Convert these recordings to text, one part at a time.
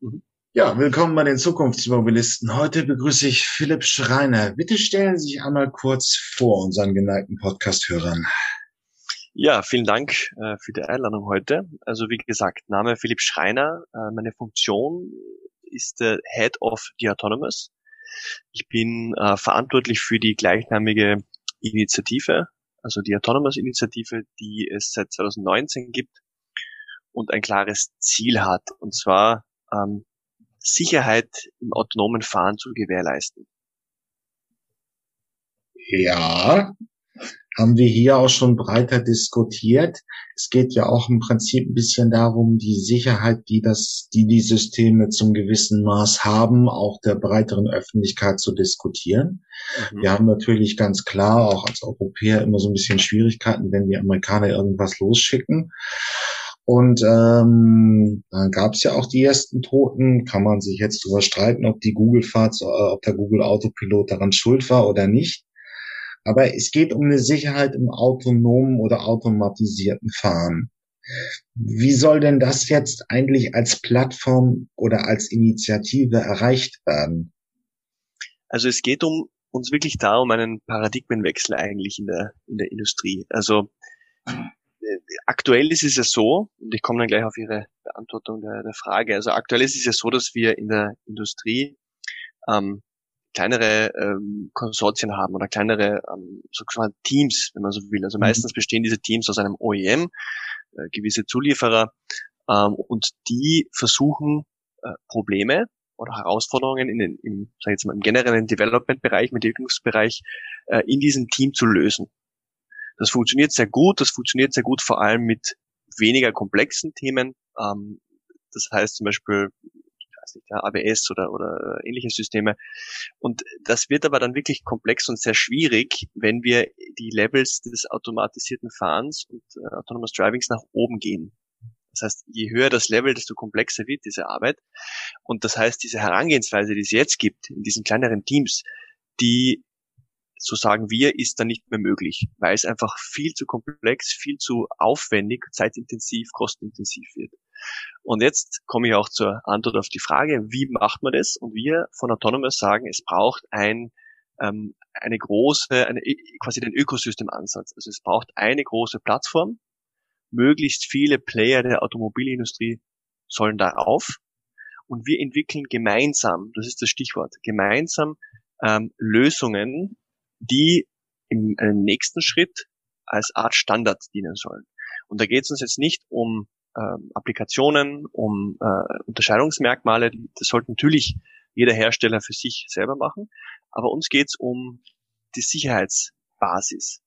Mhm. Ja, willkommen bei den Zukunftsmobilisten. Heute begrüße ich Philipp Schreiner. Bitte stellen Sie sich einmal kurz vor unseren geneigten Podcast-Hörern. Ja, vielen Dank äh, für die Einladung heute. Also wie gesagt, Name Philipp Schreiner. Äh, meine Funktion ist der Head of the Autonomous. Ich bin äh, verantwortlich für die gleichnamige Initiative, also die Autonomous-Initiative, die es seit 2019 gibt und ein klares Ziel hat, und zwar ähm, Sicherheit im autonomen Fahren zu gewährleisten. Ja, haben wir hier auch schon breiter diskutiert. Es geht ja auch im Prinzip ein bisschen darum, die Sicherheit, die das, die die Systeme zum gewissen Maß haben, auch der breiteren Öffentlichkeit zu diskutieren. Mhm. Wir haben natürlich ganz klar auch als Europäer immer so ein bisschen Schwierigkeiten, wenn die Amerikaner irgendwas losschicken. Und ähm, dann gab es ja auch die ersten Toten. Kann man sich jetzt darüber streiten, ob die Google-Fahrt, äh, ob der Google Autopilot daran schuld war oder nicht. Aber es geht um eine Sicherheit im autonomen oder automatisierten Fahren. Wie soll denn das jetzt eigentlich als Plattform oder als Initiative erreicht werden? Also es geht um uns wirklich darum, einen Paradigmenwechsel eigentlich in der, in der Industrie. Also aktuell ist es ja so, und ich komme dann gleich auf Ihre Beantwortung der, der Frage, also aktuell ist es ja so, dass wir in der Industrie ähm, kleinere ähm, Konsortien haben oder kleinere ähm, sozusagen Teams, wenn man so will. Also mhm. meistens bestehen diese Teams aus einem OEM, äh, gewisse Zulieferer, ähm, und die versuchen äh, Probleme oder Herausforderungen in den, im, sag ich jetzt mal, im generellen Development-Bereich, im Entwicklungsbereich äh, in diesem Team zu lösen. Das funktioniert sehr gut. Das funktioniert sehr gut vor allem mit weniger komplexen Themen. Ähm, das heißt zum Beispiel, ich weiß nicht, ja, ABS oder, oder ähnliche Systeme. Und das wird aber dann wirklich komplex und sehr schwierig, wenn wir die Levels des automatisierten Fahrens und äh, Autonomous Drivings nach oben gehen. Das heißt, je höher das Level, desto komplexer wird diese Arbeit. Und das heißt, diese Herangehensweise, die es jetzt gibt in diesen kleineren Teams, die so sagen wir, ist dann nicht mehr möglich, weil es einfach viel zu komplex, viel zu aufwendig, zeitintensiv, kostenintensiv wird. Und jetzt komme ich auch zur Antwort auf die Frage, wie macht man das? Und wir von Autonomous sagen, es braucht ein, ähm, eine große, eine, quasi den Ökosystemansatz. Also es braucht eine große Plattform. Möglichst viele Player der Automobilindustrie sollen darauf. Und wir entwickeln gemeinsam, das ist das Stichwort, gemeinsam ähm, Lösungen, die im nächsten Schritt als Art Standard dienen sollen. Und da geht es uns jetzt nicht um ähm, Applikationen, um äh, Unterscheidungsmerkmale, das sollte natürlich jeder Hersteller für sich selber machen, aber uns geht es um die Sicherheitsbasis.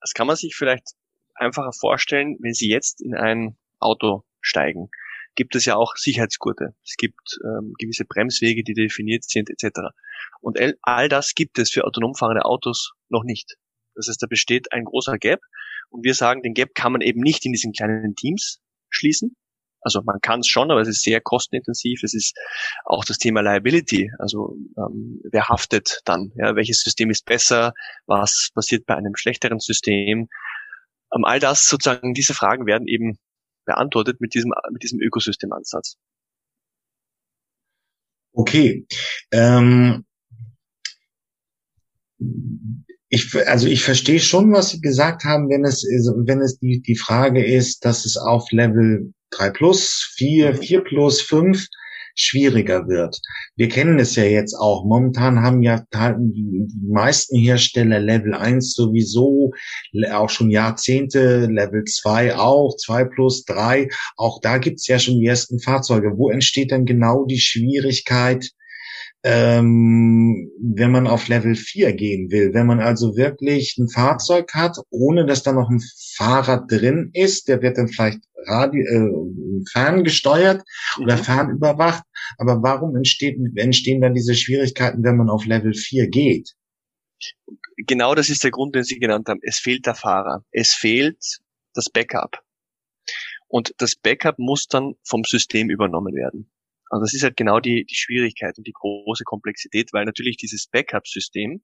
Das kann man sich vielleicht einfacher vorstellen, wenn Sie jetzt in ein Auto steigen gibt es ja auch Sicherheitsgurte. Es gibt ähm, gewisse Bremswege, die definiert sind, etc. Und all das gibt es für autonom fahrende Autos noch nicht. Das heißt, da besteht ein großer Gap. Und wir sagen, den Gap kann man eben nicht in diesen kleinen Teams schließen. Also man kann es schon, aber es ist sehr kostenintensiv. Es ist auch das Thema Liability. Also ähm, wer haftet dann? Ja, welches System ist besser? Was passiert bei einem schlechteren System? Ähm, all das sozusagen, diese Fragen werden eben beantwortet mit diesem, mit diesem Ökosystemansatz. Okay. Ähm, ich, also ich verstehe schon, was Sie gesagt haben, wenn es, wenn es die, die Frage ist, dass es auf Level 3 plus, 4, 4 plus, 5 schwieriger wird. Wir kennen es ja jetzt auch. Momentan haben ja die, meisten Hersteller Level 1 sowieso auch schon Jahrzehnte, Level 2 auch, 2 plus 3. Auch da gibt's ja schon die ersten Fahrzeuge. Wo entsteht denn genau die Schwierigkeit, ähm, wenn man auf Level 4 gehen will. Wenn man also wirklich ein Fahrzeug hat, ohne dass da noch ein Fahrer drin ist, der wird dann vielleicht Radio, äh, ferngesteuert oder mhm. fernüberwacht. Aber warum entsteht, entstehen dann diese Schwierigkeiten, wenn man auf Level 4 geht? Genau das ist der Grund, den Sie genannt haben. Es fehlt der Fahrer. Es fehlt das Backup. Und das Backup muss dann vom System übernommen werden. Also das ist halt genau die, die Schwierigkeit und die große Komplexität, weil natürlich dieses Backup-System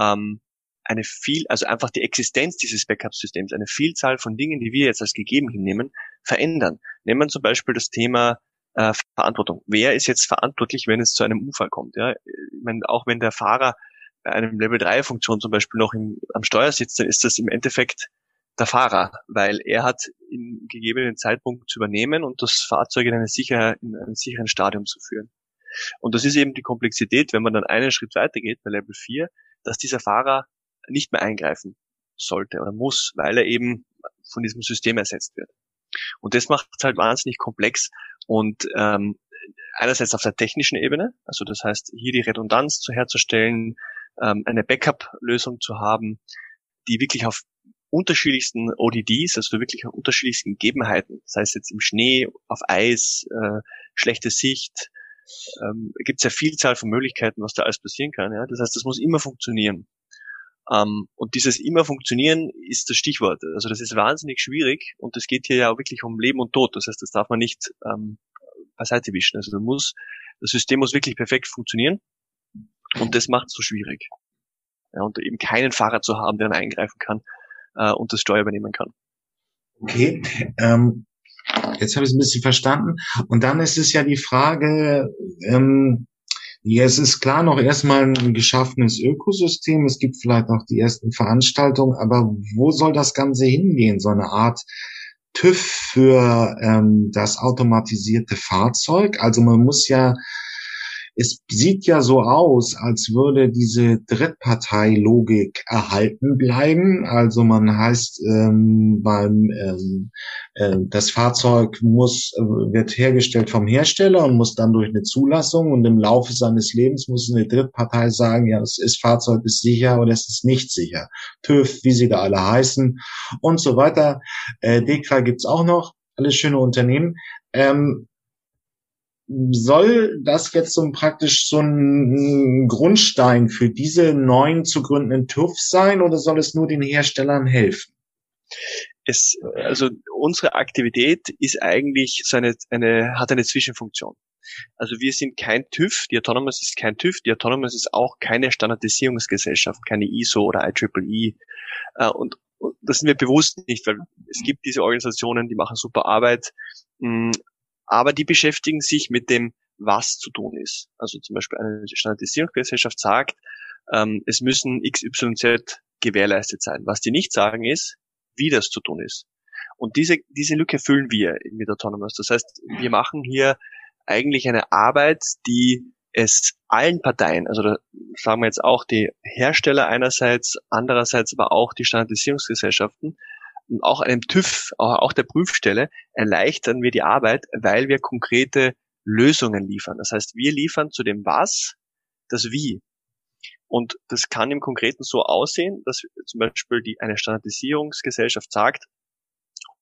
ähm, eine viel, also einfach die Existenz dieses Backup-Systems, eine Vielzahl von Dingen, die wir jetzt als gegeben hinnehmen, verändern. Nehmen wir zum Beispiel das Thema äh, Verantwortung. Wer ist jetzt verantwortlich, wenn es zu einem Unfall kommt? Ja? Ich meine, auch wenn der Fahrer bei einem Level 3 Funktion zum Beispiel noch im, am Steuer sitzt, dann ist das im Endeffekt der Fahrer, weil er hat im gegebenen Zeitpunkt zu übernehmen und das Fahrzeug in, eine sicher, in einen sicheren Stadium zu führen. Und das ist eben die Komplexität, wenn man dann einen Schritt weiter geht bei Level 4, dass dieser Fahrer nicht mehr eingreifen sollte oder muss, weil er eben von diesem System ersetzt wird. Und das macht es halt wahnsinnig komplex und ähm, einerseits auf der technischen Ebene, also das heißt hier die Redundanz zu herzustellen, ähm, eine Backup-Lösung zu haben, die wirklich auf unterschiedlichsten ODDs, also wirklich unterschiedlichsten Gegebenheiten, sei es jetzt im Schnee, auf Eis, äh, schlechte Sicht, ähm, gibt es ja Vielzahl von Möglichkeiten, was da alles passieren kann. Ja? Das heißt, das muss immer funktionieren. Ähm, und dieses immer funktionieren ist das Stichwort. Also das ist wahnsinnig schwierig und es geht hier ja auch wirklich um Leben und Tod. Das heißt, das darf man nicht ähm, beiseite wischen. Also muss, das System muss wirklich perfekt funktionieren und das macht es so schwierig. Ja, und eben keinen Fahrer zu haben, der dann eingreifen kann äh, und das Steuer übernehmen kann. Okay, ähm, jetzt habe ich es ein bisschen verstanden. Und dann ist es ja die Frage, ähm, ja, es ist klar noch erstmal ein geschaffenes Ökosystem. Es gibt vielleicht noch die ersten Veranstaltungen, aber wo soll das Ganze hingehen? So eine Art TÜV für ähm, das automatisierte Fahrzeug. Also man muss ja es sieht ja so aus, als würde diese Drittparteilogik erhalten bleiben. Also man heißt ähm, beim ähm, äh, das Fahrzeug muss äh, wird hergestellt vom Hersteller und muss dann durch eine Zulassung und im Laufe seines Lebens muss eine Drittpartei sagen, ja, das ist Fahrzeug ist sicher oder es ist nicht sicher. TÜV, wie sie da alle heißen und so weiter. Äh, DEKRA gibt's auch noch, alles schöne Unternehmen. Ähm, soll das jetzt so praktisch so ein Grundstein für diese neuen zu gründenden TÜV sein oder soll es nur den Herstellern helfen? Es, also unsere Aktivität ist eigentlich so eine, hat eine Zwischenfunktion. Also wir sind kein TÜV, die Autonomous ist kein TÜV, die Autonomous ist auch keine Standardisierungsgesellschaft, keine ISO oder IEEE. Äh, und, und das sind wir bewusst nicht, weil es gibt diese Organisationen, die machen super Arbeit, mm, aber die beschäftigen sich mit dem, was zu tun ist. Also zum Beispiel eine Standardisierungsgesellschaft sagt, ähm, es müssen XYZ gewährleistet sein. Was die nicht sagen ist, wie das zu tun ist. Und diese, diese Lücke füllen wir mit Autonomous. Das heißt, wir machen hier eigentlich eine Arbeit, die es allen Parteien, also da sagen wir jetzt auch die Hersteller einerseits, andererseits aber auch die Standardisierungsgesellschaften, und auch einem TÜV, auch der Prüfstelle, erleichtern wir die Arbeit, weil wir konkrete Lösungen liefern. Das heißt, wir liefern zu dem Was das Wie. Und das kann im Konkreten so aussehen, dass zum Beispiel die, eine Standardisierungsgesellschaft sagt,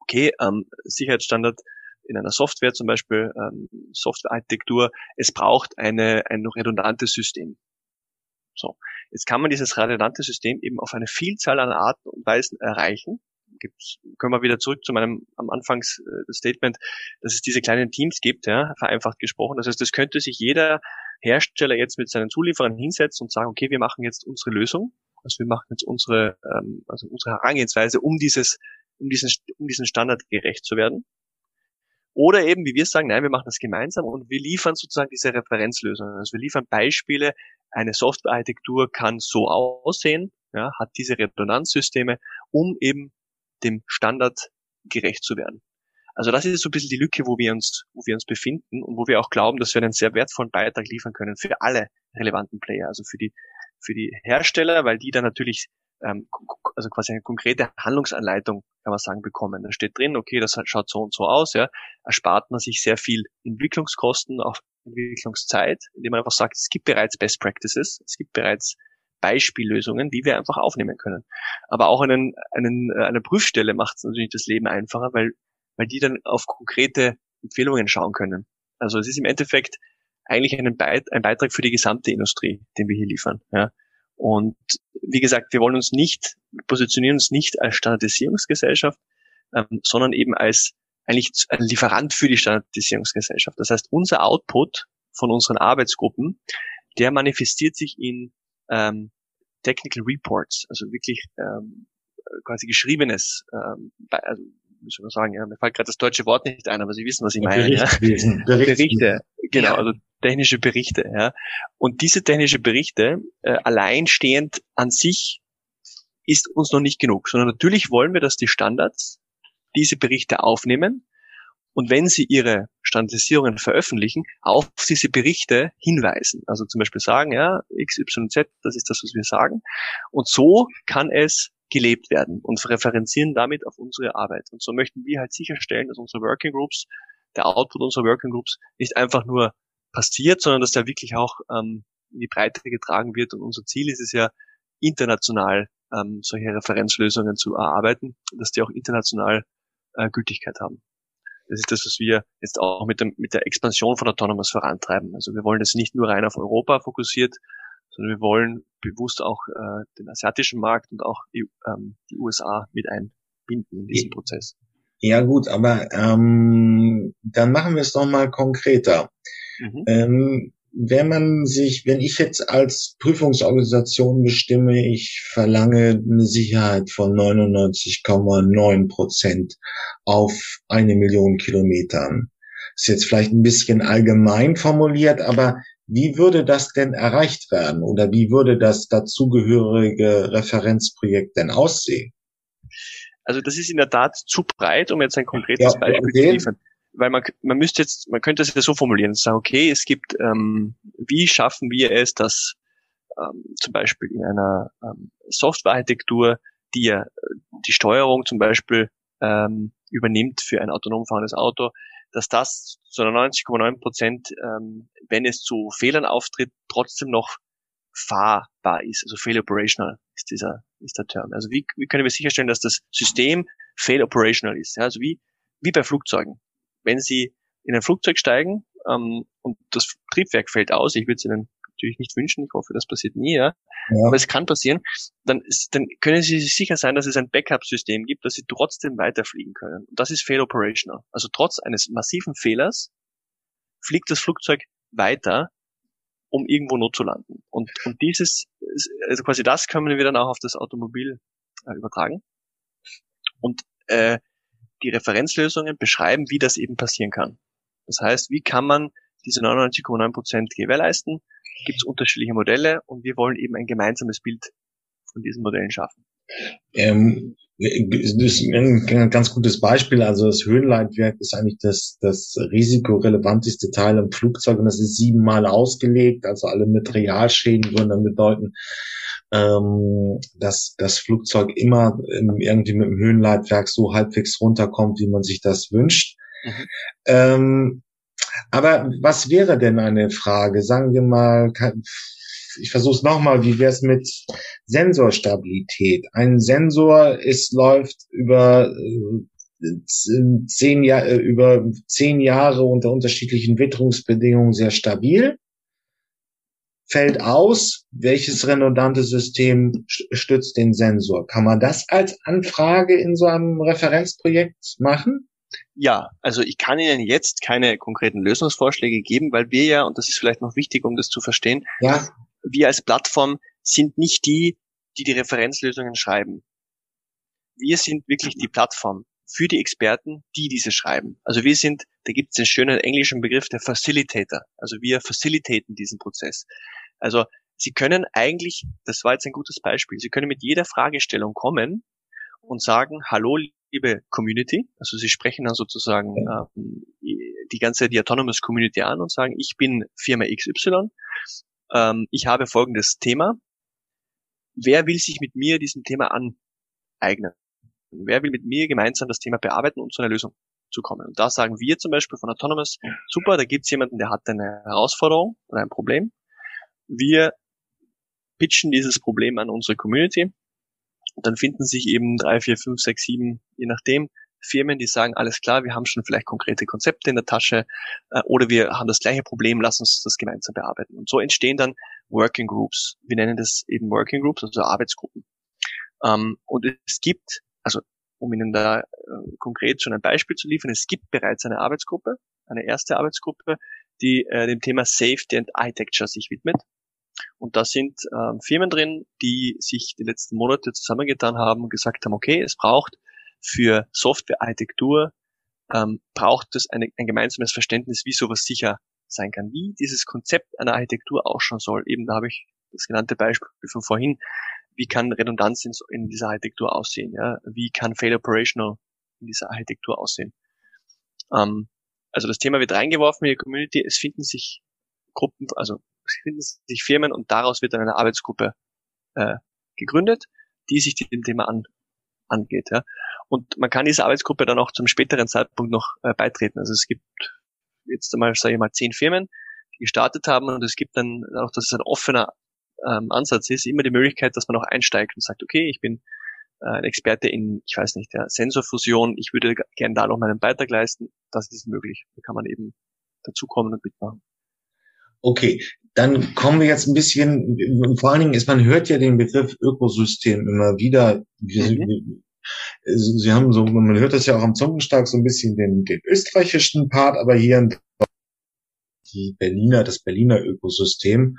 okay, ähm, Sicherheitsstandard in einer Software, zum Beispiel ähm, Softwarearchitektur, es braucht eine, ein redundantes System. So, jetzt kann man dieses redundante System eben auf eine Vielzahl an Arten und Weisen erreichen gibt's, können wir wieder zurück zu meinem am Anfangs äh, Statement, dass es diese kleinen Teams gibt, ja, vereinfacht gesprochen. Das heißt, das könnte sich jeder Hersteller jetzt mit seinen Zulieferern hinsetzen und sagen, okay, wir machen jetzt unsere Lösung, also wir machen jetzt unsere, ähm, also unsere Herangehensweise, um dieses, um diesen, um diesen Standard gerecht zu werden. Oder eben, wie wir sagen, nein, wir machen das gemeinsam und wir liefern sozusagen diese Referenzlösungen. Also wir liefern Beispiele, eine Softwarearchitektur kann so aussehen, ja, hat diese Redundanzsysteme, um eben dem Standard gerecht zu werden. Also das ist so ein bisschen die Lücke, wo wir uns, wo wir uns befinden und wo wir auch glauben, dass wir einen sehr wertvollen Beitrag liefern können für alle relevanten Player, also für die, für die Hersteller, weil die dann natürlich ähm, also quasi eine konkrete Handlungsanleitung, kann man sagen, bekommen. Da steht drin, okay, das schaut so und so aus, ja, erspart man sich sehr viel Entwicklungskosten, auch Entwicklungszeit, indem man einfach sagt, es gibt bereits Best Practices, es gibt bereits Beispiellösungen, die wir einfach aufnehmen können. Aber auch einen, einen, äh, eine Prüfstelle macht natürlich das Leben einfacher, weil, weil die dann auf konkrete Empfehlungen schauen können. Also es ist im Endeffekt eigentlich ein, Beit ein Beitrag für die gesamte Industrie, den wir hier liefern. Ja. Und wie gesagt, wir wollen uns nicht, positionieren uns nicht als Standardisierungsgesellschaft, ähm, sondern eben als eigentlich ein Lieferant für die Standardisierungsgesellschaft. Das heißt, unser Output von unseren Arbeitsgruppen, der manifestiert sich in ähm, Technical Reports, also wirklich ähm, quasi geschriebenes, ähm, also wie soll man sagen, ja, mir fällt gerade das deutsche Wort nicht ein, aber Sie wissen, was ich meine. Ja. Berichte, genau, also technische Berichte, ja. Und diese technische Berichte äh, alleinstehend an sich ist uns noch nicht genug, sondern natürlich wollen wir, dass die Standards diese Berichte aufnehmen und wenn sie ihre Standardisierungen veröffentlichen, auf diese Berichte hinweisen. Also zum Beispiel sagen, ja, X, Y, Z, das ist das, was wir sagen. Und so kann es gelebt werden und referenzieren damit auf unsere Arbeit. Und so möchten wir halt sicherstellen, dass unsere Working Groups, der Output unserer Working Groups nicht einfach nur passiert, sondern dass der wirklich auch ähm, in die Breite getragen wird. Und unser Ziel ist es ja, international ähm, solche Referenzlösungen zu erarbeiten, dass die auch international äh, Gültigkeit haben. Das ist das, was wir jetzt auch mit, dem, mit der Expansion von Autonomous vorantreiben. Also wir wollen das nicht nur rein auf Europa fokussiert, sondern wir wollen bewusst auch äh, den asiatischen Markt und auch die, ähm, die USA mit einbinden in diesen Prozess. Ja gut, aber ähm, dann machen wir es doch mal konkreter. Mhm. Ähm, wenn man sich, wenn ich jetzt als Prüfungsorganisation bestimme, ich verlange eine Sicherheit von 99,9 Prozent auf eine Million Kilometern. Das ist jetzt vielleicht ein bisschen allgemein formuliert, aber wie würde das denn erreicht werden oder wie würde das dazugehörige Referenzprojekt denn aussehen? Also das ist in der Tat zu breit, um jetzt ein konkretes ja, Beispiel okay. zu liefern weil man, man müsste jetzt, man könnte es ja so formulieren, sagen, okay, es gibt, ähm, wie schaffen wir es, dass ähm, zum Beispiel in einer ähm, Softwarearchitektur, die ja die Steuerung zum Beispiel ähm, übernimmt für ein autonom fahrendes Auto, dass das zu 90,9 Prozent, ähm, wenn es zu Fehlern auftritt, trotzdem noch fahrbar ist, also fail operational ist dieser ist der Term. Also wie, wie können wir sicherstellen, dass das System fail operational ist? Ja, also wie wie bei Flugzeugen wenn Sie in ein Flugzeug steigen ähm, und das Triebwerk fällt aus, ich würde es Ihnen natürlich nicht wünschen, ich hoffe, das passiert nie, ja. ja. aber es kann passieren, dann, ist, dann können Sie sich sicher sein, dass es ein Backup-System gibt, dass Sie trotzdem weiterfliegen können. Und das ist fail operational. Also trotz eines massiven Fehlers fliegt das Flugzeug weiter, um irgendwo not zu landen. Und, und dieses, also quasi das können wir dann auch auf das Automobil äh, übertragen. Und äh, die Referenzlösungen beschreiben, wie das eben passieren kann. Das heißt, wie kann man diese 99,9 Prozent gewährleisten? Gibt es unterschiedliche Modelle und wir wollen eben ein gemeinsames Bild von diesen Modellen schaffen. Ähm, das ist ein ganz gutes Beispiel. Also das Höhenleitwerk ist eigentlich das, das risikorelevanteste Teil im Flugzeug und das ist siebenmal ausgelegt. Also alle Materialschäden würden dann bedeuten, ähm, dass das Flugzeug immer irgendwie mit dem Höhenleitwerk so halbwegs runterkommt, wie man sich das wünscht. Mhm. Ähm, aber was wäre denn eine Frage? Sagen wir mal, ich versuche es nochmal, wie wäre es mit Sensorstabilität? Ein Sensor ist, läuft über äh, zehn, Jahr, äh, über zehn Jahre unter unterschiedlichen Witterungsbedingungen sehr stabil fällt aus, welches redundante System stützt den Sensor. Kann man das als Anfrage in so einem Referenzprojekt machen? Ja, also ich kann Ihnen jetzt keine konkreten Lösungsvorschläge geben, weil wir ja, und das ist vielleicht noch wichtig, um das zu verstehen, ja. wir als Plattform sind nicht die, die die Referenzlösungen schreiben. Wir sind wirklich die Plattform für die Experten, die diese schreiben. Also wir sind, da gibt es den schönen englischen Begriff der Facilitator. Also wir facilitaten diesen Prozess. Also Sie können eigentlich, das war jetzt ein gutes Beispiel, Sie können mit jeder Fragestellung kommen und sagen, hallo liebe Community, also Sie sprechen dann sozusagen ähm, die ganze die Autonomous Community an und sagen, ich bin Firma XY, ähm, ich habe folgendes Thema, wer will sich mit mir diesem Thema aneignen? Wer will mit mir gemeinsam das Thema bearbeiten und zu einer Lösung zu kommen? Und da sagen wir zum Beispiel von Autonomous, super, da gibt es jemanden, der hat eine Herausforderung oder ein Problem. Wir pitchen dieses Problem an unsere Community. Und dann finden sich eben drei, vier, fünf, sechs, sieben, je nachdem, Firmen, die sagen, alles klar, wir haben schon vielleicht konkrete Konzepte in der Tasche äh, oder wir haben das gleiche Problem, lass uns das gemeinsam bearbeiten. Und so entstehen dann Working Groups. Wir nennen das eben Working Groups, also Arbeitsgruppen. Ähm, und es gibt also um Ihnen da äh, konkret schon ein Beispiel zu liefern, es gibt bereits eine Arbeitsgruppe, eine erste Arbeitsgruppe, die äh, dem Thema Safety and Architecture sich widmet. Und da sind ähm, Firmen drin, die sich die letzten Monate zusammengetan haben und gesagt haben, okay, es braucht für Softwarearchitektur ähm, braucht es eine, ein gemeinsames Verständnis, wie sowas sicher sein kann, wie dieses Konzept einer Architektur ausschauen soll. Eben da habe ich das genannte Beispiel von vorhin. Wie kann Redundanz in, in dieser Architektur aussehen? Ja? Wie kann Fail Operational in dieser Architektur aussehen? Ähm, also das Thema wird reingeworfen in die Community. Es finden sich Gruppen, also finden sich Firmen und daraus wird dann eine Arbeitsgruppe äh, gegründet, die sich dem Thema an, angeht. Ja. Und man kann dieser Arbeitsgruppe dann auch zum späteren Zeitpunkt noch äh, beitreten. Also es gibt jetzt einmal, sage ich mal, zehn Firmen, die gestartet haben und es gibt dann, auch dass es ein offener ähm, Ansatz ist, immer die Möglichkeit, dass man auch einsteigt und sagt, okay, ich bin äh, ein Experte in, ich weiß nicht, der Sensorfusion, ich würde gerne da noch meinen Beitrag leisten, das ist möglich. Da kann man eben dazukommen und mitmachen. Okay, dann kommen wir jetzt ein bisschen, vor allen Dingen ist, man hört ja den Begriff Ökosystem immer wieder. Mhm. Sie haben so, man hört das ja auch am Zungenstark so ein bisschen den, den österreichischen Part, aber hier in die Berliner, das Berliner Ökosystem.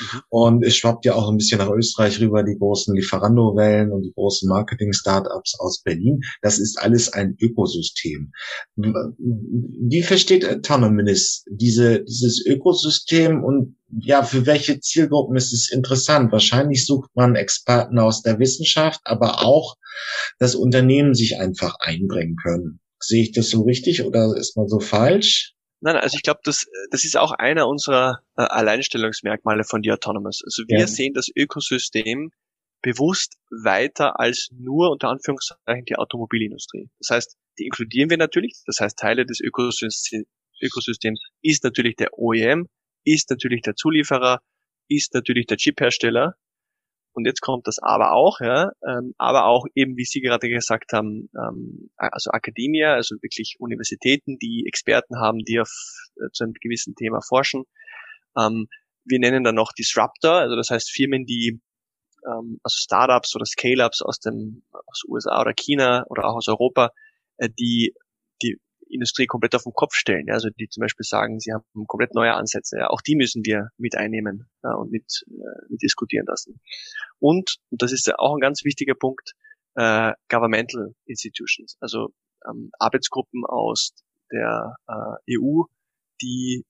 Mhm. Und es schwappt ja auch ein bisschen nach Österreich rüber, die großen Lieferando-Wellen und die großen Marketing-Startups aus Berlin. Das ist alles ein Ökosystem. Wie versteht Autonomous diese, dieses Ökosystem und ja, für welche Zielgruppen ist es interessant? Wahrscheinlich sucht man Experten aus der Wissenschaft, aber auch, dass Unternehmen sich einfach einbringen können. Sehe ich das so richtig oder ist man so falsch? Nein, also ich glaube, das, das ist auch einer unserer äh, Alleinstellungsmerkmale von The Autonomous. Also wir ja. sehen das Ökosystem bewusst weiter als nur unter Anführungszeichen die Automobilindustrie. Das heißt, die inkludieren wir natürlich. Das heißt, Teile des Ökosystems, Ökosystems ist natürlich der OEM, ist natürlich der Zulieferer, ist natürlich der Chiphersteller und jetzt kommt das aber auch, ja, ähm, aber auch eben, wie Sie gerade gesagt haben, ähm, also Akademie, also wirklich Universitäten, die Experten haben, die auf äh, zu einem gewissen Thema forschen. Ähm, wir nennen dann noch Disruptor, also das heißt Firmen, die ähm, also Startups oder Scale-ups aus dem aus USA oder China oder auch aus Europa, äh, die die Industrie komplett auf den Kopf stellen. Ja? Also die zum Beispiel sagen, sie haben komplett neue Ansätze. Ja? Auch die müssen wir mit einnehmen ja, und mit, äh, mit diskutieren lassen. Und, und das ist ja auch ein ganz wichtiger Punkt, äh, Governmental Institutions, also ähm, Arbeitsgruppen aus der äh, EU, die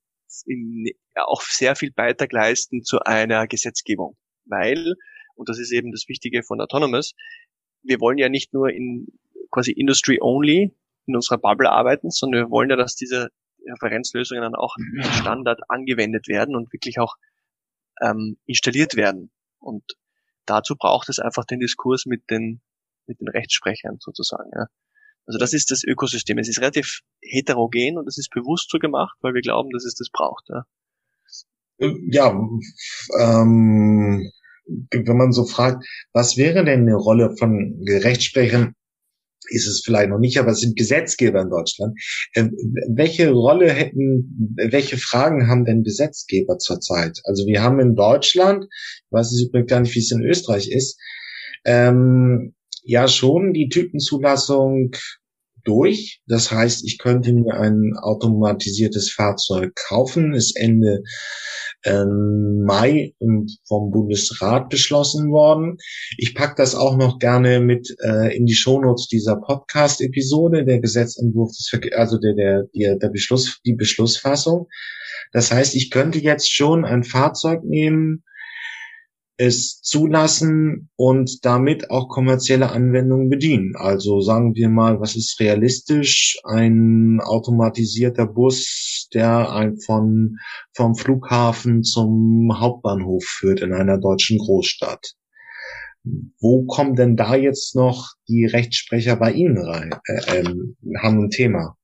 in, ja, auch sehr viel Beitrag leisten zu einer Gesetzgebung. Weil, und das ist eben das Wichtige von Autonomous, wir wollen ja nicht nur in quasi Industry only in unserer Bubble arbeiten, sondern wir wollen ja, dass diese Referenzlösungen dann auch Standard angewendet werden und wirklich auch ähm, installiert werden. Und dazu braucht es einfach den Diskurs mit den, mit den Rechtssprechern sozusagen. Ja. Also das ist das Ökosystem. Es ist relativ heterogen und es ist bewusst so gemacht, weil wir glauben, dass es das braucht. Ja, ja ähm, wenn man so fragt, was wäre denn eine Rolle von Rechtssprechern ist es vielleicht noch nicht, aber es sind Gesetzgeber in Deutschland. Äh, welche Rolle hätten, welche Fragen haben denn Gesetzgeber zurzeit? Also wir haben in Deutschland, ich weiß es übrigens gar nicht, wie es in Österreich ist, ähm, ja schon die Typenzulassung durch. Das heißt, ich könnte mir ein automatisiertes Fahrzeug kaufen. Ist Ende ähm, Mai vom Bundesrat beschlossen worden. Ich pack das auch noch gerne mit äh, in die Shownotes dieser Podcast-Episode, der Gesetzentwurf also der, der, der, der Beschluss, die Beschlussfassung. Das heißt, ich könnte jetzt schon ein Fahrzeug nehmen, es zulassen und damit auch kommerzielle Anwendungen bedienen. Also sagen wir mal, was ist realistisch? Ein automatisierter Bus, der von, vom Flughafen zum Hauptbahnhof führt in einer deutschen Großstadt. Wo kommen denn da jetzt noch die Rechtsprecher bei Ihnen rein? Äh, ähm, haben ein Thema.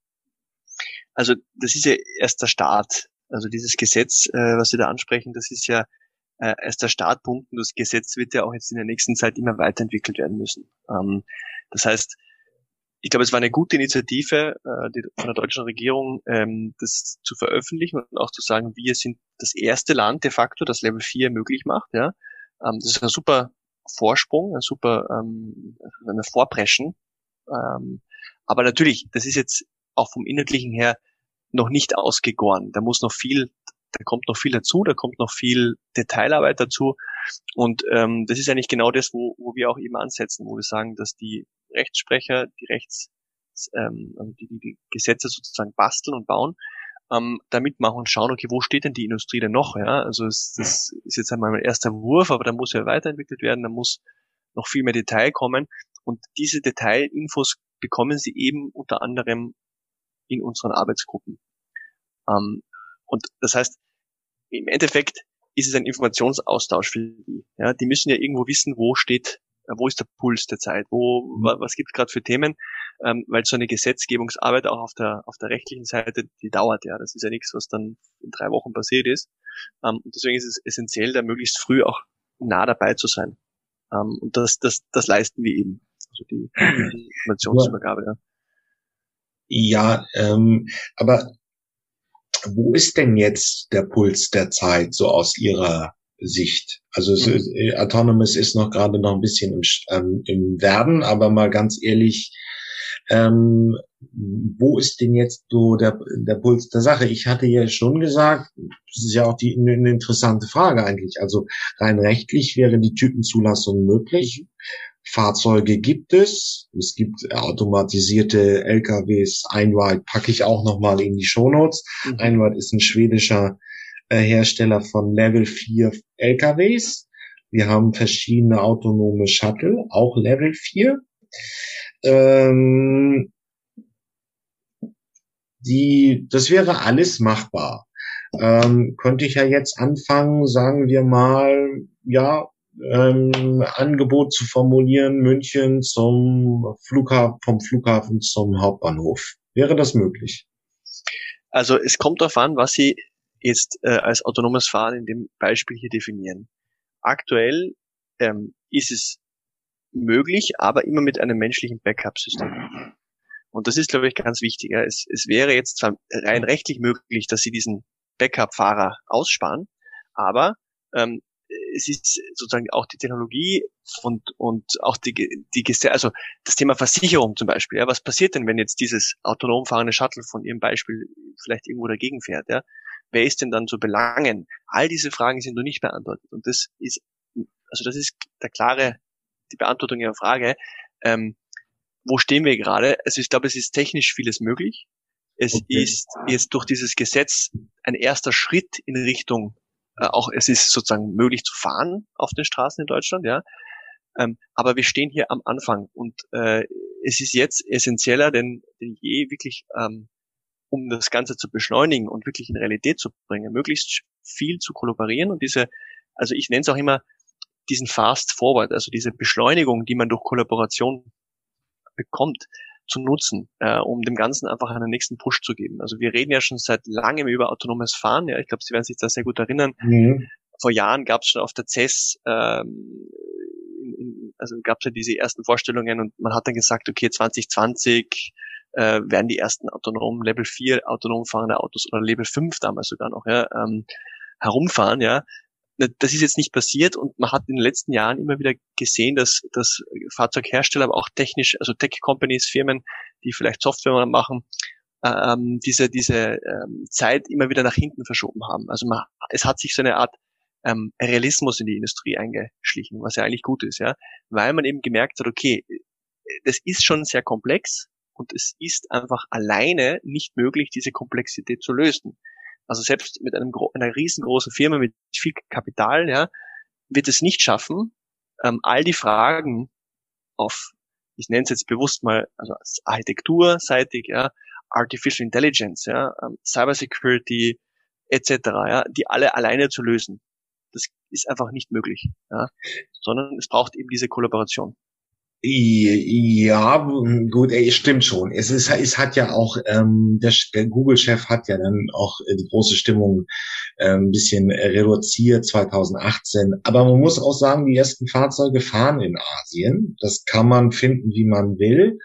Also das ist ja erst der Start. Also dieses Gesetz, äh, was Sie da ansprechen, das ist ja äh, erst der Startpunkt und das Gesetz wird ja auch jetzt in der nächsten Zeit immer weiterentwickelt werden müssen. Ähm, das heißt, ich glaube, es war eine gute Initiative äh, die, von der deutschen Regierung, ähm, das zu veröffentlichen und auch zu sagen, wir sind das erste Land de facto, das Level 4 möglich macht. Ja, ähm, Das ist ein super Vorsprung, ein super ähm, eine Vorpreschen. Ähm, aber natürlich, das ist jetzt auch vom Inhaltlichen her noch nicht ausgegoren. Da muss noch viel da kommt noch viel dazu, da kommt noch viel Detailarbeit dazu. Und ähm, das ist eigentlich genau das, wo, wo wir auch eben ansetzen, wo wir sagen, dass die Rechtssprecher, die Rechts, ähm, also die, die Gesetze sozusagen basteln und bauen, ähm, da mitmachen und schauen, okay, wo steht denn die Industrie denn noch? Ja, also es, das ist jetzt einmal mein erster Wurf, aber da muss ja weiterentwickelt werden, da muss noch viel mehr Detail kommen. Und diese Detailinfos bekommen sie eben unter anderem in unseren Arbeitsgruppen. Ähm, und das heißt, im Endeffekt ist es ein Informationsaustausch für die. Ja, die müssen ja irgendwo wissen, wo steht, äh, wo ist der Puls der Zeit, wo, mhm. was gibt es gerade für Themen, ähm, weil so eine Gesetzgebungsarbeit auch auf der auf der rechtlichen Seite, die dauert ja. Das ist ja nichts, was dann in drei Wochen passiert ist. Ähm, und deswegen ist es essentiell, da möglichst früh auch nah dabei zu sein. Ähm, und das, das, das leisten wir eben. Also die, die Informationsübergabe, ja. Ja, ähm, aber wo ist denn jetzt der Puls der Zeit so aus Ihrer Sicht? Also mhm. äh, Autonomous ist noch gerade noch ein bisschen im, ähm, im Werden, aber mal ganz ehrlich, ähm, wo ist denn jetzt so der, der Puls der Sache? Ich hatte ja schon gesagt, das ist ja auch die, eine interessante Frage eigentlich. Also rein rechtlich wäre die Typenzulassung möglich. Fahrzeuge gibt es. Es gibt automatisierte LKWs. Einwald packe ich auch nochmal in die Shownotes. Mhm. Einwald ist ein schwedischer äh, Hersteller von Level 4 LKWs. Wir haben verschiedene autonome Shuttle, auch Level 4. Ähm, die, das wäre alles machbar. Ähm, könnte ich ja jetzt anfangen, sagen wir mal, ja, ähm, Angebot zu formulieren, München zum Flughafen, vom Flughafen zum Hauptbahnhof. Wäre das möglich? Also es kommt darauf an, was Sie jetzt äh, als autonomes Fahren in dem Beispiel hier definieren. Aktuell ähm, ist es möglich, aber immer mit einem menschlichen Backup-System. Und das ist, glaube ich, ganz wichtig. Es, es wäre jetzt zwar rein rechtlich möglich, dass Sie diesen Backup-Fahrer aussparen, aber ähm, es ist sozusagen auch die Technologie und, und auch die, die, also das Thema Versicherung zum Beispiel. Ja, was passiert denn, wenn jetzt dieses autonom fahrende Shuttle von Ihrem Beispiel vielleicht irgendwo dagegen fährt? Ja? Wer ist denn dann zu belangen? All diese Fragen sind noch nicht beantwortet. Und das ist, also das ist der klare, die Beantwortung Ihrer Frage. Ähm, wo stehen wir gerade? Also ich glaube, es ist technisch vieles möglich. Es okay. ist jetzt durch dieses Gesetz ein erster Schritt in Richtung auch es ist sozusagen möglich zu fahren auf den Straßen in Deutschland, ja. Ähm, aber wir stehen hier am Anfang und äh, es ist jetzt essentieller denn, denn je wirklich, ähm, um das Ganze zu beschleunigen und wirklich in Realität zu bringen, möglichst viel zu kollaborieren und diese, also ich nenne es auch immer diesen Fast Forward, also diese Beschleunigung, die man durch Kollaboration bekommt, zu nutzen, äh, um dem Ganzen einfach einen nächsten Push zu geben. Also wir reden ja schon seit langem über autonomes Fahren. Ja, ich glaube, Sie werden sich da sehr gut erinnern. Mhm. Vor Jahren gab es schon auf der CES, ähm, in, also gab es ja diese ersten Vorstellungen und man hat dann gesagt, okay, 2020 äh, werden die ersten autonomen Level 4 autonom fahrende Autos oder Level 5 damals sogar noch ja, ähm, herumfahren, ja das ist jetzt nicht passiert und man hat in den letzten Jahren immer wieder gesehen, dass, dass Fahrzeughersteller, aber auch technisch, also Tech-Companies, Firmen, die vielleicht Software machen, ähm, diese, diese ähm, Zeit immer wieder nach hinten verschoben haben. Also man, es hat sich so eine Art ähm, Realismus in die Industrie eingeschlichen, was ja eigentlich gut ist, ja, weil man eben gemerkt hat, okay, das ist schon sehr komplex und es ist einfach alleine nicht möglich, diese Komplexität zu lösen. Also selbst mit einem, einer riesengroßen Firma mit viel Kapital, ja, wird es nicht schaffen, ähm, all die Fragen auf, ich nenne es jetzt bewusst mal, also architekturseitig, ja, Artificial Intelligence, ja, ähm, Cybersecurity etc., ja, die alle alleine zu lösen. Das ist einfach nicht möglich, ja, sondern es braucht eben diese Kollaboration. Ja, gut, ey, stimmt schon. Es ist, es hat ja auch, ähm, der, der Google-Chef hat ja dann auch äh, die große Stimmung äh, ein bisschen reduziert 2018. Aber man muss auch sagen, die ersten Fahrzeuge fahren in Asien. Das kann man finden, wie man will.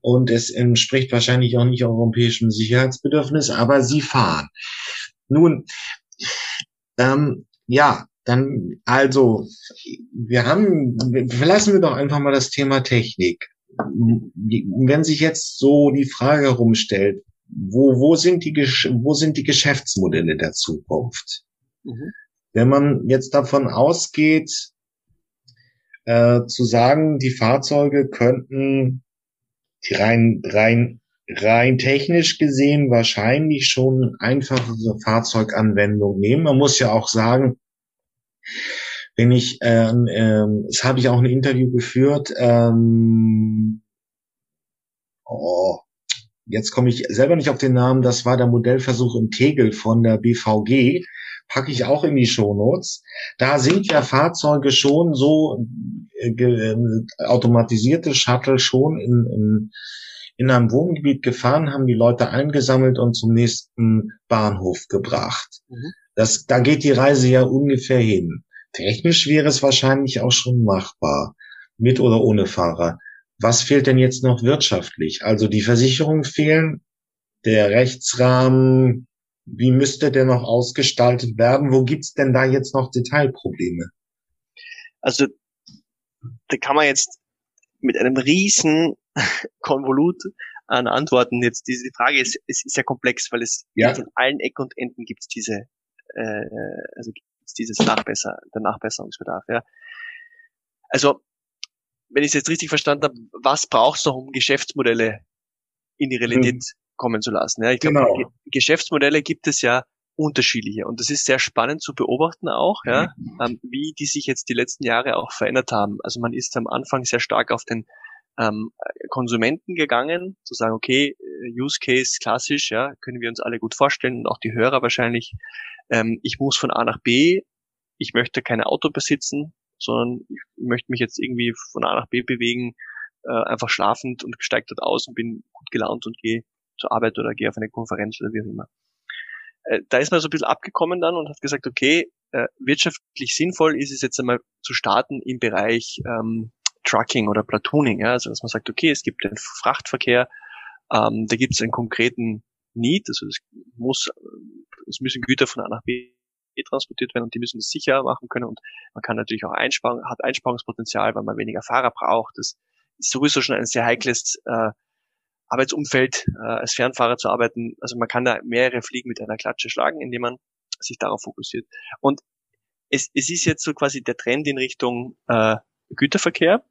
Und es entspricht wahrscheinlich auch nicht europäischem Sicherheitsbedürfnis, aber sie fahren. Nun, ähm, ja, dann, also, wir haben, verlassen wir doch einfach mal das Thema Technik. Wenn sich jetzt so die Frage herumstellt, wo, wo sind die, wo sind die Geschäftsmodelle der Zukunft? Mhm. Wenn man jetzt davon ausgeht, äh, zu sagen, die Fahrzeuge könnten die rein, rein, rein technisch gesehen wahrscheinlich schon einfachere Fahrzeuganwendung nehmen. Man muss ja auch sagen, wenn ich, ähm, ähm, das habe ich auch ein Interview geführt, ähm, oh, jetzt komme ich selber nicht auf den Namen, das war der Modellversuch in Tegel von der BVG, packe ich auch in die Shownotes. Da sind ja Fahrzeuge schon so äh, äh, automatisierte Shuttle schon in, in, in einem Wohngebiet gefahren, haben die Leute eingesammelt und zum nächsten Bahnhof gebracht. Mhm. Das, da geht die Reise ja ungefähr hin. Technisch wäre es wahrscheinlich auch schon machbar, mit oder ohne Fahrer. Was fehlt denn jetzt noch wirtschaftlich? Also die Versicherungen fehlen, der Rechtsrahmen, wie müsste der noch ausgestaltet werden? Wo gibt's denn da jetzt noch Detailprobleme? Also da kann man jetzt mit einem riesen Konvolut an Antworten jetzt diese Frage ist, es ist ja komplex, weil es ja. von allen Ecken und Enden gibt's diese äh, also gibt's dieses Nachbesser, der Nachbesserungsbedarf. Ja. Also wenn ich es jetzt richtig verstanden habe, was brauchst du noch, um Geschäftsmodelle in die Realität mhm. kommen zu lassen? Ja, ich glaube, genau. Geschäftsmodelle gibt es ja unterschiedliche und das ist sehr spannend zu beobachten auch, ja, mhm. ähm, wie die sich jetzt die letzten Jahre auch verändert haben. Also man ist am Anfang sehr stark auf den ähm, Konsumenten gegangen, zu sagen, okay, äh, Use Case klassisch, ja, können wir uns alle gut vorstellen und auch die Hörer wahrscheinlich. Ähm, ich muss von A nach B, ich möchte kein Auto besitzen, sondern ich möchte mich jetzt irgendwie von A nach B bewegen, äh, einfach schlafend und steige dort aus und bin gut gelaunt und gehe zur Arbeit oder gehe auf eine Konferenz oder wie auch immer. Äh, da ist man so ein bisschen abgekommen dann und hat gesagt, okay, äh, wirtschaftlich sinnvoll ist es jetzt einmal zu starten im Bereich ähm, Trucking oder Platooning, ja, also dass man sagt, okay, es gibt den Frachtverkehr, ähm, da gibt es einen konkreten Need, also es muss, es müssen Güter von A nach B transportiert werden und die müssen das sicher machen können und man kann natürlich auch einsparen, hat Einsparungspotenzial, weil man weniger Fahrer braucht. Das ist sowieso schon ein sehr heikles äh, Arbeitsumfeld, äh, als Fernfahrer zu arbeiten. Also man kann da mehrere Fliegen mit einer Klatsche schlagen, indem man sich darauf fokussiert. Und es, es ist jetzt so quasi der Trend in Richtung äh, Güterverkehr,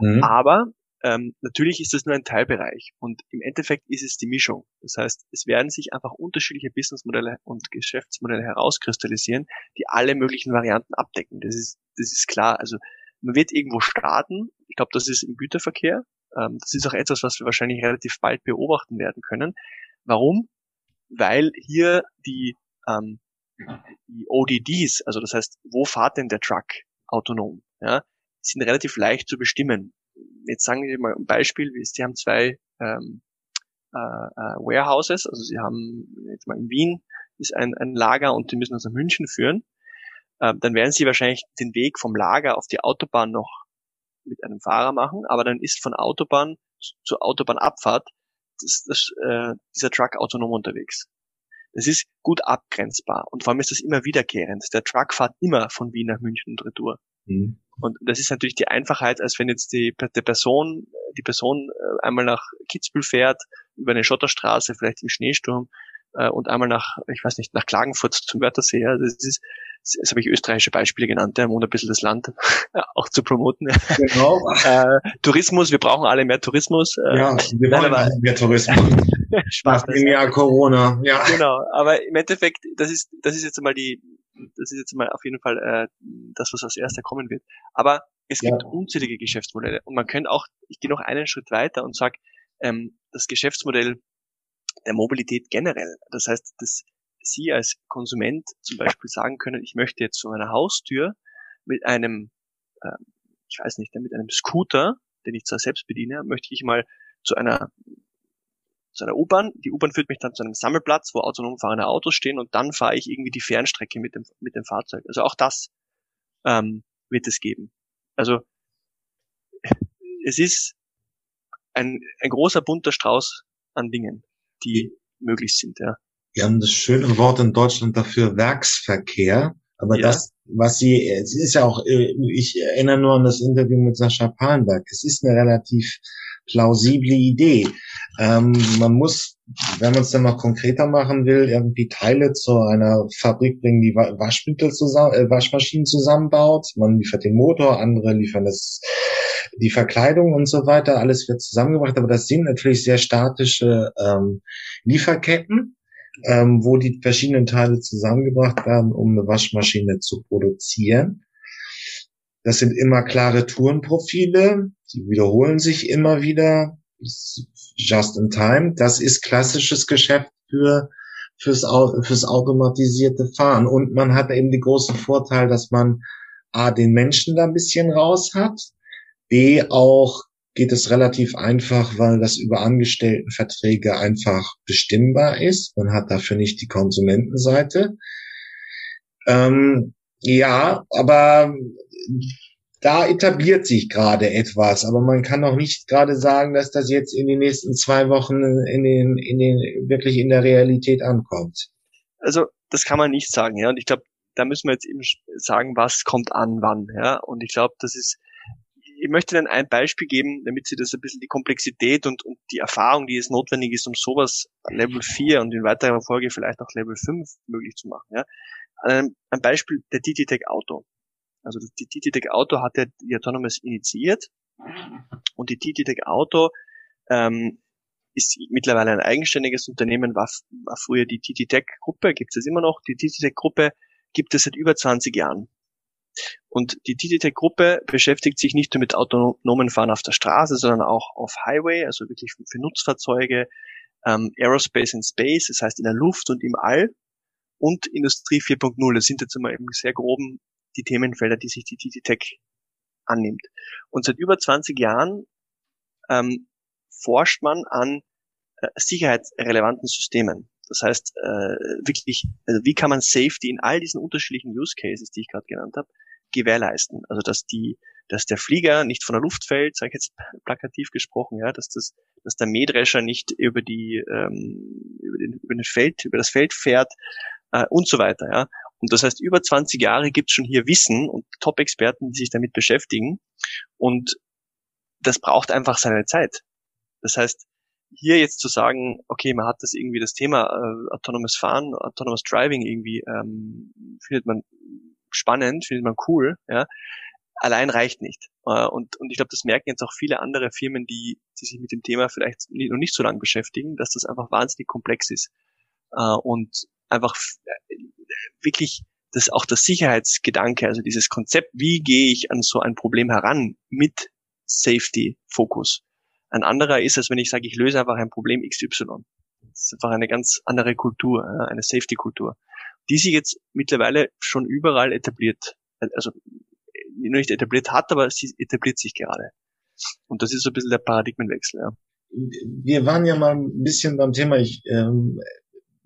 mhm. aber ähm, natürlich ist das nur ein Teilbereich und im Endeffekt ist es die Mischung. Das heißt, es werden sich einfach unterschiedliche Businessmodelle und Geschäftsmodelle herauskristallisieren, die alle möglichen Varianten abdecken. Das ist, das ist klar. Also man wird irgendwo starten. Ich glaube, das ist im Güterverkehr. Ähm, das ist auch etwas, was wir wahrscheinlich relativ bald beobachten werden können. Warum? Weil hier die, ähm, die ODDs, also das heißt, wo fahrt denn der Truck autonom, ja, sind relativ leicht zu bestimmen jetzt sagen wir mal ein Beispiel, sie haben zwei ähm, äh, äh, Warehouses, also sie haben jetzt mal in Wien ist ein, ein Lager und die müssen uns nach München führen, äh, dann werden sie wahrscheinlich den Weg vom Lager auf die Autobahn noch mit einem Fahrer machen, aber dann ist von Autobahn zur Autobahnabfahrt das, das, äh, dieser Truck autonom unterwegs. Das ist gut abgrenzbar und vor allem ist das immer wiederkehrend. Der Truck fährt immer von Wien nach München und Retour. Mhm. Und das ist natürlich die Einfachheit, als wenn jetzt die, die Person, die Person äh, einmal nach Kitzbühel fährt, über eine Schotterstraße, vielleicht im Schneesturm, äh, und einmal nach, ich weiß nicht, nach Klagenfurt zum Wörthersee. Ja. Das ist, das habe ich österreichische Beispiele genannt, ja, um ein bisschen das Land auch zu promoten. Genau. äh, Tourismus, wir brauchen alle mehr Tourismus. Äh, ja, wir wollen aber, mehr Tourismus. Spaß. Nach dem Jahr Corona, ja. Genau, aber im Endeffekt, das ist, das ist jetzt mal die, das ist jetzt mal auf jeden Fall äh, das, was als erster kommen wird. Aber es gibt ja. unzählige Geschäftsmodelle und man könnte auch, ich gehe noch einen Schritt weiter und sage, ähm, das Geschäftsmodell der Mobilität generell. Das heißt, dass Sie als Konsument zum Beispiel sagen können, ich möchte jetzt zu meiner Haustür mit einem, äh, ich weiß nicht, mit einem Scooter, den ich zwar selbst bediene, möchte ich mal zu einer zu einer U-Bahn. Die U-Bahn führt mich dann zu einem Sammelplatz, wo autonom fahrende Autos stehen und dann fahre ich irgendwie die Fernstrecke mit dem, mit dem Fahrzeug. Also auch das ähm, wird es geben. Also es ist ein, ein großer bunter Strauß an Dingen, die möglich sind, ja. Wir haben das schöne Wort in Deutschland dafür Werksverkehr. Aber ja. das, was sie, es ist ja auch, äh, ich erinnere nur an das Interview mit Sascha Palenberg. Es ist eine relativ plausible Idee. Ähm, man muss, wenn man es dann noch konkreter machen will, irgendwie Teile zu einer Fabrik bringen, die Waschmittel zusammen, äh, Waschmaschinen zusammenbaut. Man liefert den Motor, andere liefern das, die Verkleidung und so weiter. Alles wird zusammengebracht, aber das sind natürlich sehr statische ähm, Lieferketten, ähm, wo die verschiedenen Teile zusammengebracht werden, um eine Waschmaschine zu produzieren. Das sind immer klare Tourenprofile, die wiederholen sich immer wieder just in time. Das ist klassisches Geschäft für fürs, fürs automatisierte Fahren. Und man hat eben den großen Vorteil, dass man A, den Menschen da ein bisschen raus hat, B, auch geht es relativ einfach, weil das über Angestelltenverträge einfach bestimmbar ist. Man hat dafür nicht die Konsumentenseite. Ähm, ja, aber da etabliert sich gerade etwas, aber man kann auch nicht gerade sagen, dass das jetzt in den nächsten zwei Wochen in den, in den, wirklich in der Realität ankommt. Also, das kann man nicht sagen, ja. Und ich glaube, da müssen wir jetzt eben sagen, was kommt an wann, ja. Und ich glaube, das ist, ich möchte dann ein Beispiel geben, damit Sie das ein bisschen die Komplexität und, und die Erfahrung, die es notwendig ist, um sowas Level 4 und in weiterer Folge vielleicht auch Level 5 möglich zu machen, ja. Ein, ein Beispiel der DT-Tech Auto. Also die TTTech Auto hat ja die Autonomous initiiert und die TTTech Auto ähm, ist mittlerweile ein eigenständiges Unternehmen, war, war früher die TTTech Gruppe, gibt es immer noch. Die TTTech Gruppe gibt es seit über 20 Jahren. Und die TTTech Gruppe beschäftigt sich nicht nur mit autonomen Fahren auf der Straße, sondern auch auf Highway, also wirklich für Nutzfahrzeuge, ähm, Aerospace and Space, das heißt in der Luft und im All und Industrie 4.0. Das sind jetzt immer im sehr groben die Themenfelder, die sich die TT Tech annimmt. Und seit über 20 Jahren ähm, forscht man an äh, sicherheitsrelevanten Systemen. Das heißt, äh, wirklich, also wie kann man Safety in all diesen unterschiedlichen Use Cases, die ich gerade genannt habe, gewährleisten? Also dass die, dass der Flieger nicht von der Luft fällt, sage ich jetzt plakativ gesprochen, ja, dass das, dass der Mähdrescher nicht über die ähm, über, den, über den Feld, über das Feld fährt äh, und so weiter, ja. Und das heißt, über 20 Jahre gibt es schon hier Wissen und Top-Experten, die sich damit beschäftigen. Und das braucht einfach seine Zeit. Das heißt, hier jetzt zu sagen, okay, man hat das irgendwie das Thema äh, autonomes Fahren, autonomes Driving irgendwie ähm, findet man spannend, findet man cool, ja, allein reicht nicht. Äh, und, und ich glaube, das merken jetzt auch viele andere Firmen, die, die sich mit dem Thema vielleicht noch nicht so lange beschäftigen, dass das einfach wahnsinnig komplex ist. Äh, und einfach wirklich das auch das Sicherheitsgedanke, also dieses Konzept, wie gehe ich an so ein Problem heran mit Safety-Fokus. Ein anderer ist, als wenn ich sage, ich löse einfach ein Problem XY. Das ist einfach eine ganz andere Kultur, eine Safety-Kultur, die sich jetzt mittlerweile schon überall etabliert, also nicht etabliert hat, aber sie etabliert sich gerade. Und das ist so ein bisschen der Paradigmenwechsel. Ja. Wir waren ja mal ein bisschen beim Thema, ich ähm,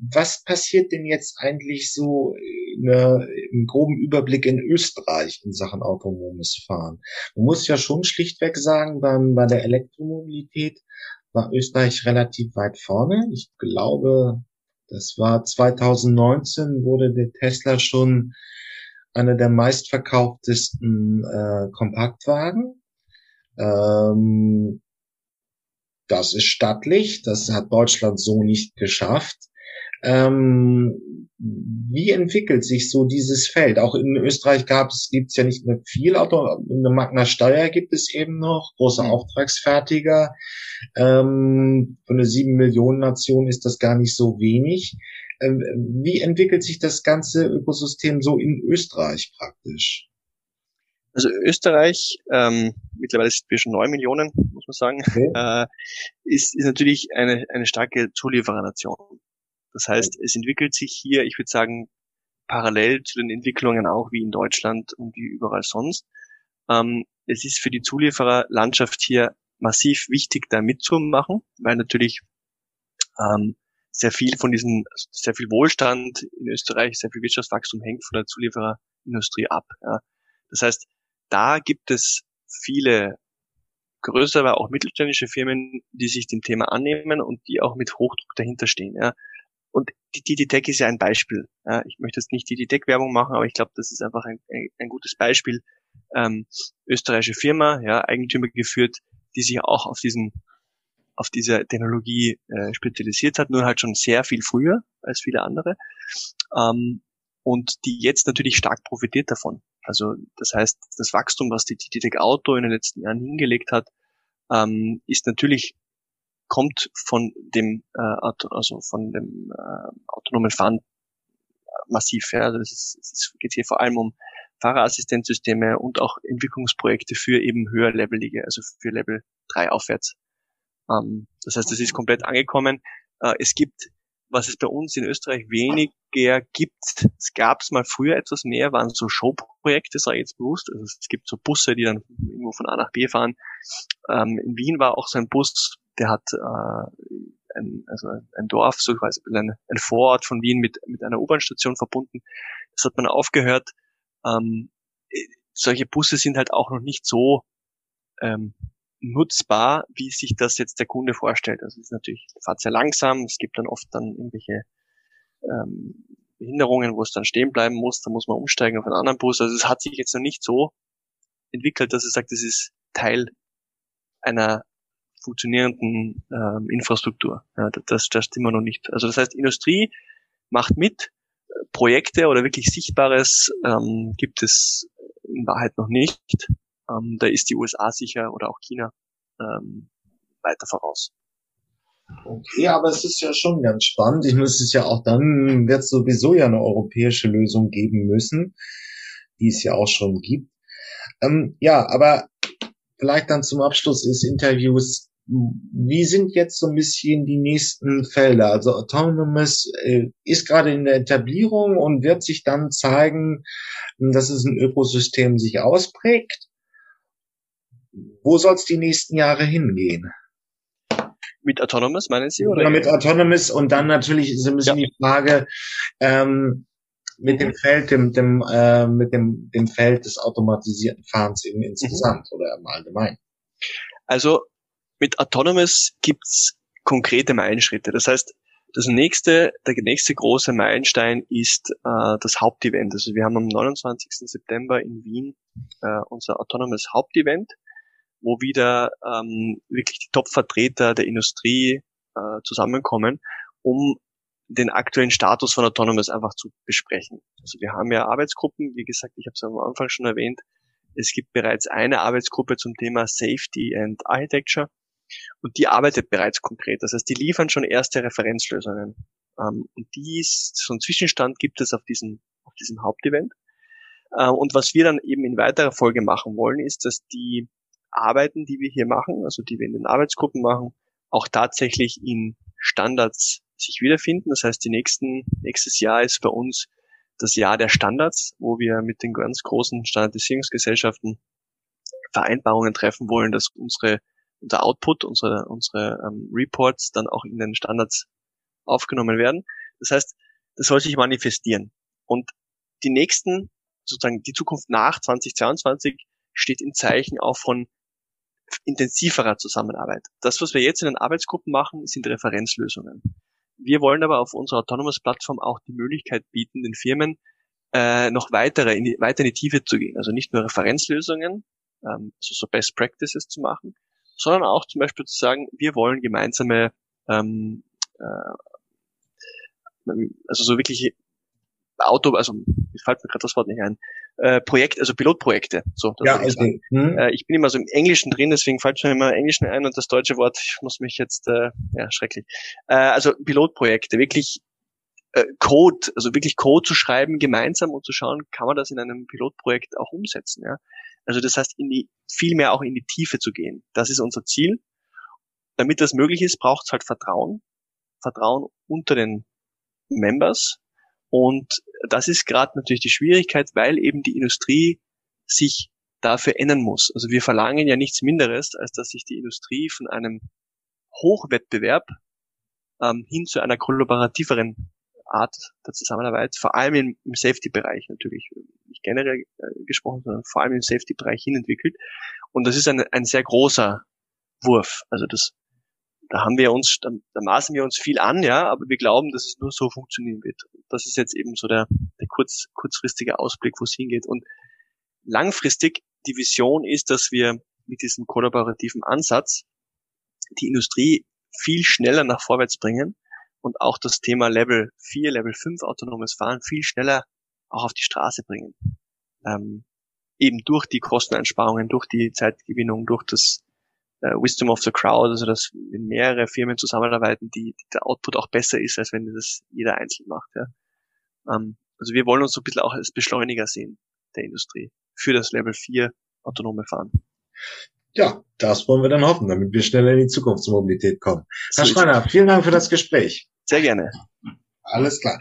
was passiert denn jetzt eigentlich so eine, im groben Überblick in Österreich in Sachen autonomes Fahren? Man muss ja schon schlichtweg sagen, beim, bei der Elektromobilität war Österreich relativ weit vorne. Ich glaube, das war 2019 wurde der Tesla schon einer der meistverkauftesten äh, Kompaktwagen. Ähm, das ist stattlich, das hat Deutschland so nicht geschafft. Ähm, wie entwickelt sich so dieses Feld? Auch in Österreich gab es, gibt es ja nicht mehr viel Auto, eine Magna Steuer gibt es eben noch, große mhm. Auftragsfertiger. Ähm, für eine sieben Millionen Nation ist das gar nicht so wenig. Ähm, wie entwickelt sich das ganze Ökosystem so in Österreich praktisch? Also Österreich, ähm, mittlerweile sind wir schon neun Millionen, muss man sagen, okay. äh, ist, ist natürlich eine, eine starke Zulieferernation. Das heißt, es entwickelt sich hier, ich würde sagen, parallel zu den Entwicklungen auch wie in Deutschland und wie überall sonst. Ähm, es ist für die Zuliefererlandschaft hier massiv wichtig, da mitzumachen, weil natürlich ähm, sehr viel von diesem, sehr viel Wohlstand in Österreich, sehr viel Wirtschaftswachstum hängt von der Zuliefererindustrie ab. Ja. Das heißt, da gibt es viele größere, aber auch mittelständische Firmen, die sich dem Thema annehmen und die auch mit Hochdruck dahinter stehen. Ja. Und die DD-Tech ist ja ein Beispiel. Ja, ich möchte jetzt nicht die DD-Tech-Werbung machen, aber ich glaube, das ist einfach ein, ein, ein gutes Beispiel. Ähm, österreichische Firma, ja, Eigentümer geführt, die sich auch auf diesen auf diese Technologie äh, spezialisiert hat, nur halt schon sehr viel früher als viele andere. Ähm, und die jetzt natürlich stark profitiert davon. Also das heißt, das Wachstum, was die TTTech Auto in den letzten Jahren hingelegt hat, ähm, ist natürlich kommt von dem äh, also von dem äh, autonomen Fahren massiv. Ja. Also es, ist, es geht hier vor allem um Fahrerassistenzsysteme und auch Entwicklungsprojekte für eben höherlevelige, also für Level 3 aufwärts. Ähm, das heißt, es ist komplett angekommen. Äh, es gibt, was es bei uns in Österreich weniger gibt, es gab es mal früher etwas mehr, waren so Showprojekte, sage ich jetzt bewusst. Also es gibt so Busse, die dann irgendwo von A nach B fahren. Ähm, in Wien war auch so ein Bus, der hat äh, ein, also ein Dorf, so quasi ein, ein Vorort von Wien mit, mit einer U-Bahn-Station verbunden. Das hat man aufgehört. Ähm, solche Busse sind halt auch noch nicht so ähm, nutzbar, wie sich das jetzt der Kunde vorstellt. Also es ist natürlich, fahrt sehr langsam, es gibt dann oft dann irgendwelche ähm, Behinderungen, wo es dann stehen bleiben muss, da muss man umsteigen auf einen anderen Bus. Also es hat sich jetzt noch nicht so entwickelt, dass es sagt, es ist Teil einer funktionierenden ähm, Infrastruktur. Ja, das, das stimmt immer noch nicht. Also das heißt, Industrie macht mit, Projekte oder wirklich Sichtbares ähm, gibt es in Wahrheit noch nicht. Ähm, da ist die USA sicher oder auch China ähm, weiter voraus. Okay, aber es ist ja schon ganz spannend. Ich muss es ja auch dann, wird es sowieso ja eine europäische Lösung geben müssen, die es ja auch schon gibt. Ähm, ja, aber vielleicht dann zum Abschluss des Interviews wie sind jetzt so ein bisschen die nächsten Felder? Also Autonomous äh, ist gerade in der Etablierung und wird sich dann zeigen, dass es ein Ökosystem sich ausprägt. Wo soll es die nächsten Jahre hingehen? Mit Autonomous, meinen Sie? Oder? Ja, mit Autonomous und dann natürlich ist ein bisschen ja. die Frage, ähm, mit dem Feld, dem, dem, äh, mit dem, dem Feld des automatisierten Fahrens eben insgesamt mhm. oder im Allgemeinen. Also mit Autonomous gibt's konkrete Meilenschritte. Das heißt, das nächste, der nächste große Meilenstein ist äh, das Hauptevent. Also wir haben am 29. September in Wien äh, unser Autonomous Hauptevent, wo wieder ähm, wirklich die Top-Vertreter der Industrie äh, zusammenkommen, um den aktuellen Status von Autonomous einfach zu besprechen. Also wir haben ja Arbeitsgruppen, wie gesagt, ich habe es am Anfang schon erwähnt, es gibt bereits eine Arbeitsgruppe zum Thema Safety and Architecture und die arbeitet bereits konkret. Das heißt, die liefern schon erste Referenzlösungen. Ähm, und dies, so einen Zwischenstand gibt es auf diesem, auf diesem Hauptevent. Ähm, und was wir dann eben in weiterer Folge machen wollen, ist, dass die Arbeiten, die wir hier machen, also die wir in den Arbeitsgruppen machen, auch tatsächlich in Standards sich wiederfinden. Das heißt, die nächsten, nächstes Jahr ist bei uns das Jahr der Standards, wo wir mit den ganz großen Standardisierungsgesellschaften Vereinbarungen treffen wollen, dass unsere unser Output, unsere, unsere ähm, Reports dann auch in den Standards aufgenommen werden. Das heißt, das soll sich manifestieren. Und die nächsten, sozusagen die Zukunft nach 2022 steht im Zeichen auch von intensiverer Zusammenarbeit. Das, was wir jetzt in den Arbeitsgruppen machen, sind Referenzlösungen. Wir wollen aber auf unserer Autonomous-Plattform auch die Möglichkeit bieten, den Firmen äh, noch weitere, in die, weiter in die Tiefe zu gehen. Also nicht nur Referenzlösungen, ähm, also so Best Practices zu machen, sondern auch zum Beispiel zu sagen, wir wollen gemeinsame, ähm, äh, also so wirklich Auto, also mir fällt mir gerade das Wort nicht ein, äh, Projekt, also Pilotprojekte. So, ja, ich, okay. hm. äh, ich bin immer so im Englischen drin, deswegen fällt mir immer Englischen ein und das deutsche Wort, ich muss mich jetzt, äh, ja, schrecklich. Äh, also Pilotprojekte, wirklich äh, Code, also wirklich Code zu schreiben gemeinsam und zu schauen, kann man das in einem Pilotprojekt auch umsetzen. Ja? Also das heißt, in die, viel mehr auch in die Tiefe zu gehen. Das ist unser Ziel. Damit das möglich ist, braucht es halt Vertrauen. Vertrauen unter den Members. Und das ist gerade natürlich die Schwierigkeit, weil eben die Industrie sich dafür ändern muss. Also wir verlangen ja nichts Minderes, als dass sich die Industrie von einem Hochwettbewerb ähm, hin zu einer kollaborativeren Art der Zusammenarbeit, vor allem im, im Safety-Bereich natürlich, nicht generell äh, gesprochen, sondern vor allem im Safety-Bereich hin entwickelt. Und das ist ein, ein sehr großer Wurf. Also das, da haben wir uns, da, da maßen wir uns viel an, ja, aber wir glauben, dass es nur so funktionieren wird. Das ist jetzt eben so der, der kurz, kurzfristige Ausblick, wo es hingeht. Und langfristig die Vision ist, dass wir mit diesem kollaborativen Ansatz die Industrie viel schneller nach vorwärts bringen und auch das Thema Level 4, Level 5 autonomes Fahren viel schneller auch auf die Straße bringen. Ähm, eben durch die Kosteneinsparungen, durch die Zeitgewinnung, durch das äh, Wisdom of the Crowd, also dass wenn mehrere Firmen zusammenarbeiten, die, die der Output auch besser ist, als wenn das jeder einzeln macht. Ja. Ähm, also wir wollen uns so ein bisschen auch als Beschleuniger sehen der Industrie für das Level 4 autonome Fahren. Ja, das wollen wir dann hoffen, damit wir schneller in die Zukunftsmobilität kommen. Herr Schreiner, vielen Dank für das Gespräch. Sehr gerne. Alles klar.